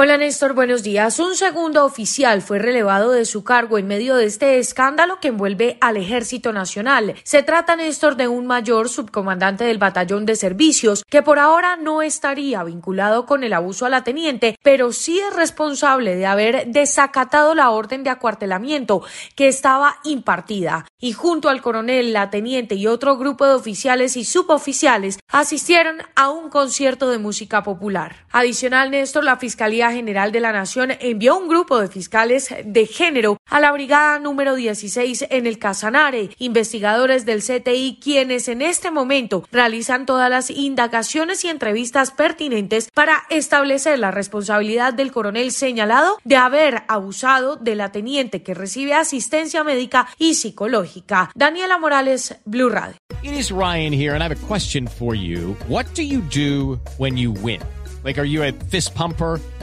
Hola Néstor, buenos días. Un segundo oficial fue relevado de su cargo en medio de este escándalo que envuelve al Ejército Nacional. Se trata, Néstor, de un mayor subcomandante del batallón de servicios que por ahora no estaría vinculado con el abuso a la teniente, pero sí es responsable de haber desacatado la orden de acuartelamiento que estaba impartida. Y junto al coronel, la teniente y otro grupo de oficiales y suboficiales asistieron a un concierto de música popular. Adicional, Néstor, la Fiscalía General de la Nación envió un grupo de fiscales de género a la brigada número 16 en el Casanare, investigadores del CTI quienes en este momento realizan todas las indagaciones y entrevistas pertinentes para establecer la responsabilidad del coronel señalado de haber abusado de la teniente que recibe asistencia médica y psicológica. Daniela Morales, Blue Radio. It is Ryan here and I have a question for you. What do you do when you win? Like are you a fist pumper?